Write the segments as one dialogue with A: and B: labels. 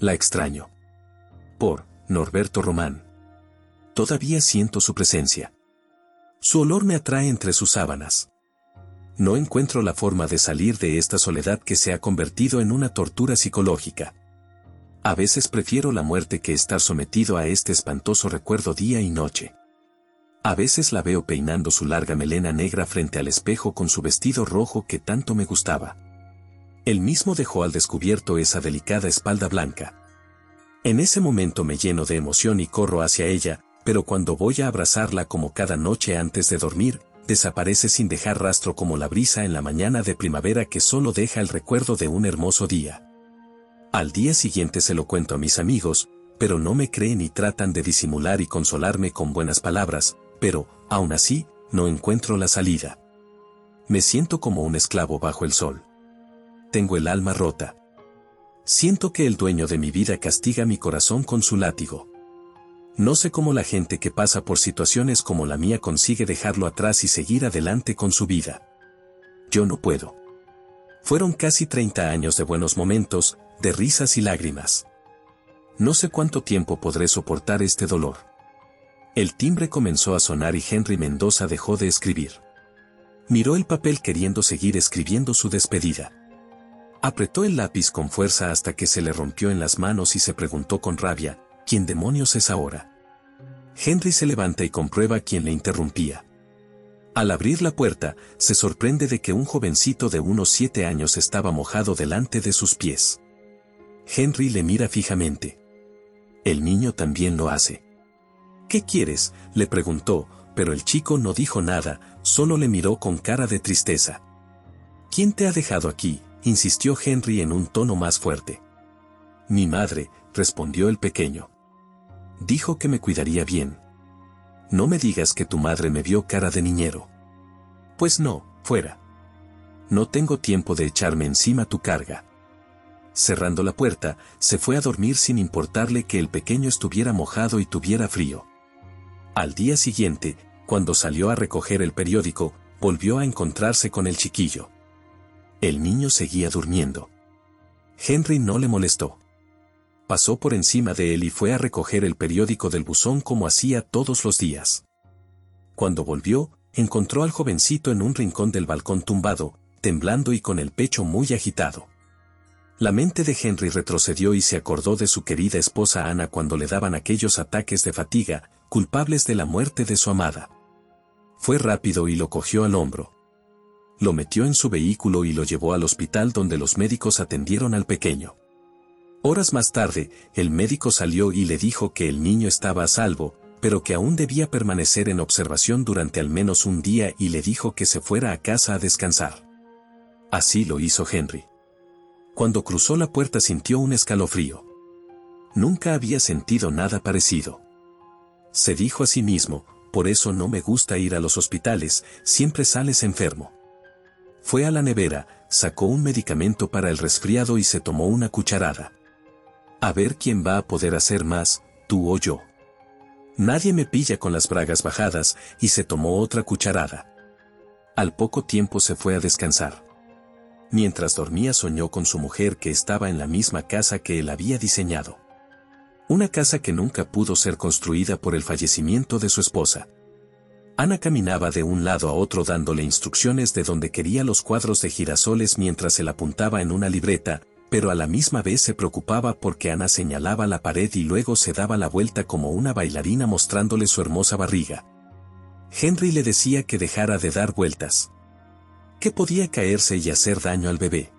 A: La extraño. Por Norberto Román. Todavía siento su presencia. Su olor me atrae entre sus sábanas. No encuentro la forma de salir de esta soledad que se ha convertido en una tortura psicológica. A veces prefiero la muerte que estar sometido a este espantoso recuerdo día y noche. A veces la veo peinando su larga melena negra frente al espejo con su vestido rojo que tanto me gustaba. Él mismo dejó al descubierto esa delicada espalda blanca. En ese momento me lleno de emoción y corro hacia ella, pero cuando voy a abrazarla como cada noche antes de dormir, desaparece sin dejar rastro como la brisa en la mañana de primavera que solo deja el recuerdo de un hermoso día. Al día siguiente se lo cuento a mis amigos, pero no me creen y tratan de disimular y consolarme con buenas palabras, pero, aún así, no encuentro la salida. Me siento como un esclavo bajo el sol. Tengo el alma rota. Siento que el dueño de mi vida castiga mi corazón con su látigo. No sé cómo la gente que pasa por situaciones como la mía consigue dejarlo atrás y seguir adelante con su vida. Yo no puedo. Fueron casi 30 años de buenos momentos, de risas y lágrimas. No sé cuánto tiempo podré soportar este dolor. El timbre comenzó a sonar y Henry Mendoza dejó de escribir. Miró el papel queriendo seguir escribiendo su despedida. Apretó el lápiz con fuerza hasta que se le rompió en las manos y se preguntó con rabia, ¿quién demonios es ahora? Henry se levanta y comprueba quién le interrumpía. Al abrir la puerta, se sorprende de que un jovencito de unos siete años estaba mojado delante de sus pies. Henry le mira fijamente. El niño también lo hace. ¿Qué quieres? le preguntó, pero el chico no dijo nada, solo le miró con cara de tristeza. ¿Quién te ha dejado aquí? Insistió Henry en un tono más fuerte. Mi madre, respondió el pequeño. Dijo que me cuidaría bien. No me digas que tu madre me vio cara de niñero. Pues no, fuera. No tengo tiempo de echarme encima tu carga. Cerrando la puerta, se fue a dormir sin importarle que el pequeño estuviera mojado y tuviera frío. Al día siguiente, cuando salió a recoger el periódico, volvió a encontrarse con el chiquillo. El niño seguía durmiendo. Henry no le molestó. Pasó por encima de él y fue a recoger el periódico del buzón como hacía todos los días. Cuando volvió, encontró al jovencito en un rincón del balcón tumbado, temblando y con el pecho muy agitado. La mente de Henry retrocedió y se acordó de su querida esposa Ana cuando le daban aquellos ataques de fatiga, culpables de la muerte de su amada. Fue rápido y lo cogió al hombro. Lo metió en su vehículo y lo llevó al hospital donde los médicos atendieron al pequeño. Horas más tarde, el médico salió y le dijo que el niño estaba a salvo, pero que aún debía permanecer en observación durante al menos un día y le dijo que se fuera a casa a descansar. Así lo hizo Henry. Cuando cruzó la puerta sintió un escalofrío. Nunca había sentido nada parecido. Se dijo a sí mismo, por eso no me gusta ir a los hospitales, siempre sales enfermo. Fue a la nevera, sacó un medicamento para el resfriado y se tomó una cucharada. A ver quién va a poder hacer más, tú o yo. Nadie me pilla con las bragas bajadas, y se tomó otra cucharada. Al poco tiempo se fue a descansar. Mientras dormía soñó con su mujer que estaba en la misma casa que él había diseñado. Una casa que nunca pudo ser construida por el fallecimiento de su esposa. Ana caminaba de un lado a otro dándole instrucciones de donde quería los cuadros de girasoles mientras él apuntaba en una libreta, pero a la misma vez se preocupaba porque Ana señalaba la pared y luego se daba la vuelta como una bailarina mostrándole su hermosa barriga. Henry le decía que dejara de dar vueltas. Que podía caerse y hacer daño al bebé.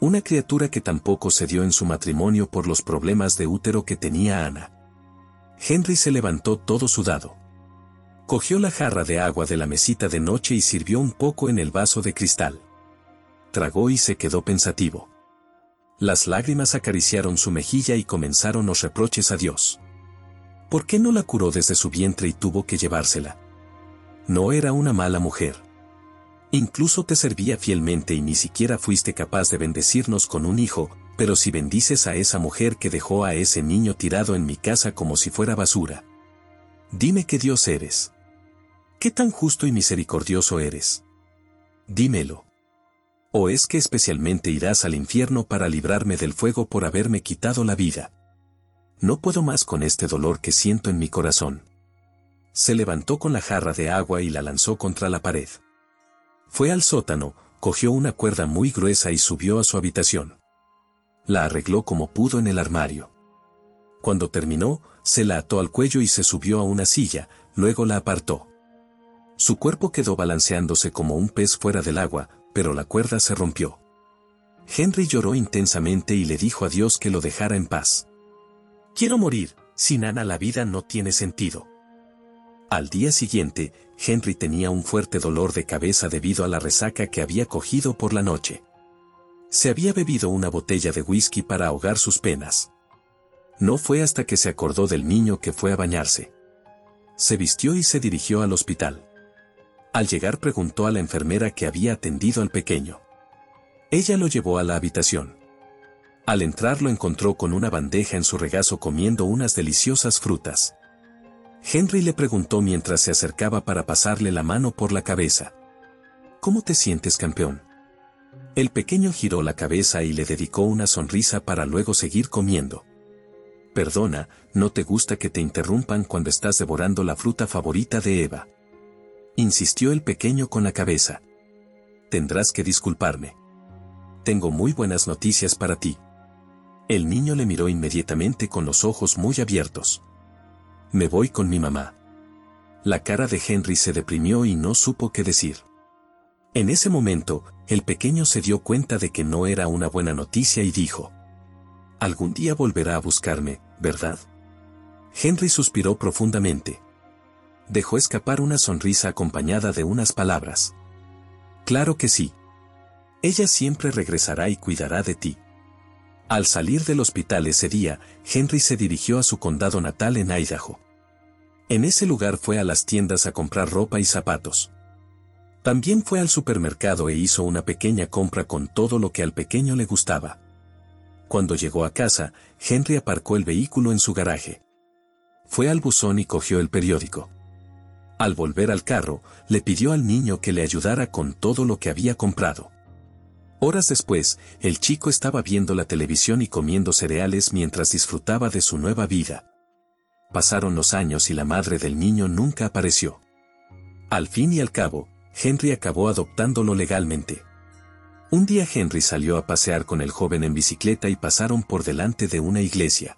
A: Una criatura que tampoco se dio en su matrimonio por los problemas de útero que tenía Ana. Henry se levantó todo sudado. Cogió la jarra de agua de la mesita de noche y sirvió un poco en el vaso de cristal. Tragó y se quedó pensativo. Las lágrimas acariciaron su mejilla y comenzaron los reproches a Dios. ¿Por qué no la curó desde su vientre y tuvo que llevársela? No era una mala mujer. Incluso te servía fielmente y ni siquiera fuiste capaz de bendecirnos con un hijo, pero si bendices a esa mujer que dejó a ese niño tirado en mi casa como si fuera basura. Dime que Dios eres. ¿Qué tan justo y misericordioso eres? Dímelo. ¿O es que especialmente irás al infierno para librarme del fuego por haberme quitado la vida? No puedo más con este dolor que siento en mi corazón. Se levantó con la jarra de agua y la lanzó contra la pared. Fue al sótano, cogió una cuerda muy gruesa y subió a su habitación. La arregló como pudo en el armario. Cuando terminó, se la ató al cuello y se subió a una silla, luego la apartó. Su cuerpo quedó balanceándose como un pez fuera del agua, pero la cuerda se rompió. Henry lloró intensamente y le dijo a Dios que lo dejara en paz. Quiero morir, sin Ana la vida no tiene sentido. Al día siguiente, Henry tenía un fuerte dolor de cabeza debido a la resaca que había cogido por la noche. Se había bebido una botella de whisky para ahogar sus penas. No fue hasta que se acordó del niño que fue a bañarse. Se vistió y se dirigió al hospital. Al llegar preguntó a la enfermera que había atendido al pequeño. Ella lo llevó a la habitación. Al entrar lo encontró con una bandeja en su regazo comiendo unas deliciosas frutas. Henry le preguntó mientras se acercaba para pasarle la mano por la cabeza. ¿Cómo te sientes, campeón? El pequeño giró la cabeza y le dedicó una sonrisa para luego seguir comiendo. Perdona, no te gusta que te interrumpan cuando estás devorando la fruta favorita de Eva. Insistió el pequeño con la cabeza. Tendrás que disculparme. Tengo muy buenas noticias para ti. El niño le miró inmediatamente con los ojos muy abiertos. Me voy con mi mamá. La cara de Henry se deprimió y no supo qué decir. En ese momento, el pequeño se dio cuenta de que no era una buena noticia y dijo, Algún día volverá a buscarme, ¿verdad? Henry suspiró profundamente. Dejó escapar una sonrisa acompañada de unas palabras. Claro que sí. Ella siempre regresará y cuidará de ti. Al salir del hospital ese día, Henry se dirigió a su condado natal en Idaho. En ese lugar fue a las tiendas a comprar ropa y zapatos. También fue al supermercado e hizo una pequeña compra con todo lo que al pequeño le gustaba. Cuando llegó a casa, Henry aparcó el vehículo en su garaje. Fue al buzón y cogió el periódico. Al volver al carro, le pidió al niño que le ayudara con todo lo que había comprado. Horas después, el chico estaba viendo la televisión y comiendo cereales mientras disfrutaba de su nueva vida. Pasaron los años y la madre del niño nunca apareció. Al fin y al cabo, Henry acabó adoptándolo legalmente. Un día Henry salió a pasear con el joven en bicicleta y pasaron por delante de una iglesia.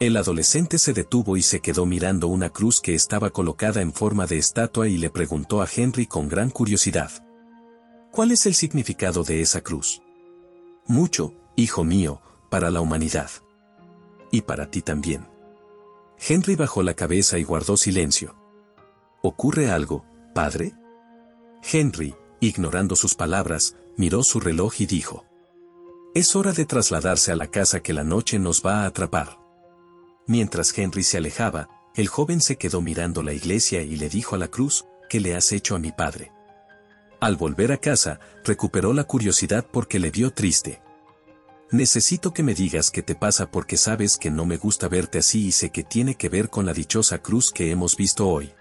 A: El adolescente se detuvo y se quedó mirando una cruz que estaba colocada en forma de estatua y le preguntó a Henry con gran curiosidad. ¿Cuál es el significado de esa cruz? Mucho, hijo mío, para la humanidad. Y para ti también. Henry bajó la cabeza y guardó silencio. ¿Ocurre algo, padre? Henry, ignorando sus palabras, miró su reloj y dijo. Es hora de trasladarse a la casa que la noche nos va a atrapar. Mientras Henry se alejaba, el joven se quedó mirando la iglesia y le dijo a la cruz, ¿qué le has hecho a mi padre? Al volver a casa, recuperó la curiosidad porque le vio triste. Necesito que me digas qué te pasa porque sabes que no me gusta verte así y sé que tiene que ver con la dichosa cruz que hemos visto hoy.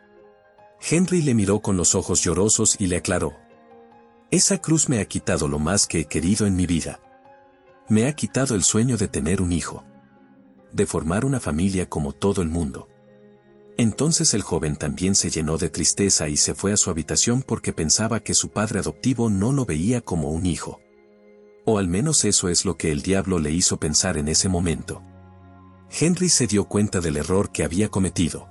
A: Henry le miró con los ojos llorosos y le aclaró. Esa cruz me ha quitado lo más que he querido en mi vida. Me ha quitado el sueño de tener un hijo. De formar una familia como todo el mundo. Entonces el joven también se llenó de tristeza y se fue a su habitación porque pensaba que su padre adoptivo no lo veía como un hijo. O al menos eso es lo que el diablo le hizo pensar en ese momento. Henry se dio cuenta del error que había cometido.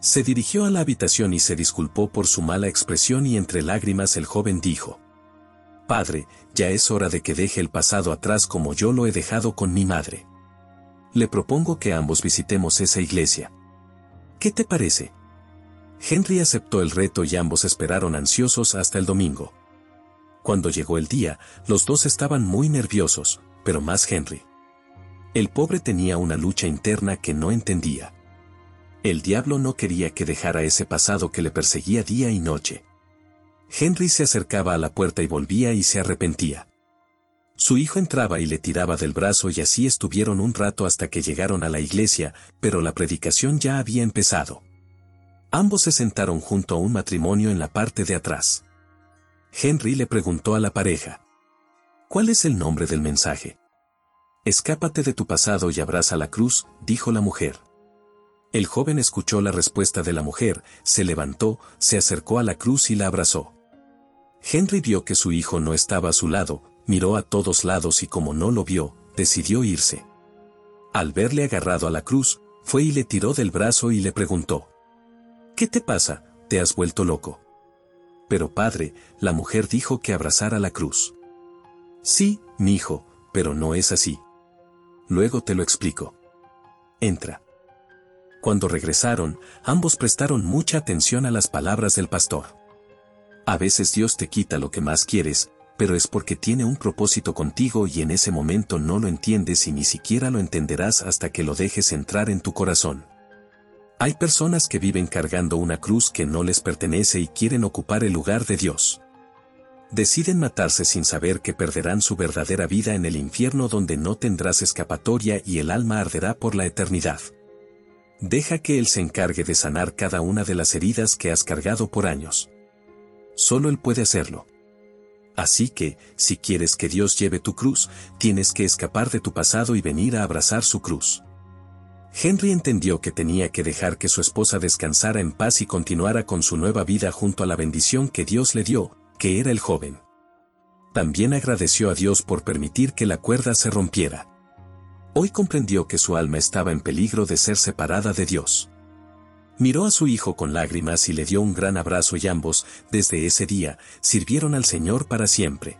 A: Se dirigió a la habitación y se disculpó por su mala expresión y entre lágrimas el joven dijo, Padre, ya es hora de que deje el pasado atrás como yo lo he dejado con mi madre. Le propongo que ambos visitemos esa iglesia. ¿Qué te parece? Henry aceptó el reto y ambos esperaron ansiosos hasta el domingo. Cuando llegó el día, los dos estaban muy nerviosos, pero más Henry. El pobre tenía una lucha interna que no entendía. El diablo no quería que dejara ese pasado que le perseguía día y noche. Henry se acercaba a la puerta y volvía y se arrepentía. Su hijo entraba y le tiraba del brazo y así estuvieron un rato hasta que llegaron a la iglesia, pero la predicación ya había empezado. Ambos se sentaron junto a un matrimonio en la parte de atrás. Henry le preguntó a la pareja. ¿Cuál es el nombre del mensaje? Escápate de tu pasado y abraza la cruz, dijo la mujer. El joven escuchó la respuesta de la mujer, se levantó, se acercó a la cruz y la abrazó. Henry vio que su hijo no estaba a su lado, miró a todos lados y como no lo vio, decidió irse. Al verle agarrado a la cruz, fue y le tiró del brazo y le preguntó. ¿Qué te pasa? ¿Te has vuelto loco? Pero padre, la mujer dijo que abrazara la cruz. Sí, mi hijo, pero no es así. Luego te lo explico. Entra. Cuando regresaron, ambos prestaron mucha atención a las palabras del pastor. A veces Dios te quita lo que más quieres, pero es porque tiene un propósito contigo y en ese momento no lo entiendes y ni siquiera lo entenderás hasta que lo dejes entrar en tu corazón. Hay personas que viven cargando una cruz que no les pertenece y quieren ocupar el lugar de Dios. Deciden matarse sin saber que perderán su verdadera vida en el infierno donde no tendrás escapatoria y el alma arderá por la eternidad. Deja que Él se encargue de sanar cada una de las heridas que has cargado por años. Solo Él puede hacerlo. Así que, si quieres que Dios lleve tu cruz, tienes que escapar de tu pasado y venir a abrazar su cruz. Henry entendió que tenía que dejar que su esposa descansara en paz y continuara con su nueva vida junto a la bendición que Dios le dio, que era el joven. También agradeció a Dios por permitir que la cuerda se rompiera. Hoy comprendió que su alma estaba en peligro de ser separada de Dios. Miró a su hijo con lágrimas y le dio un gran abrazo y ambos, desde ese día, sirvieron al Señor para siempre.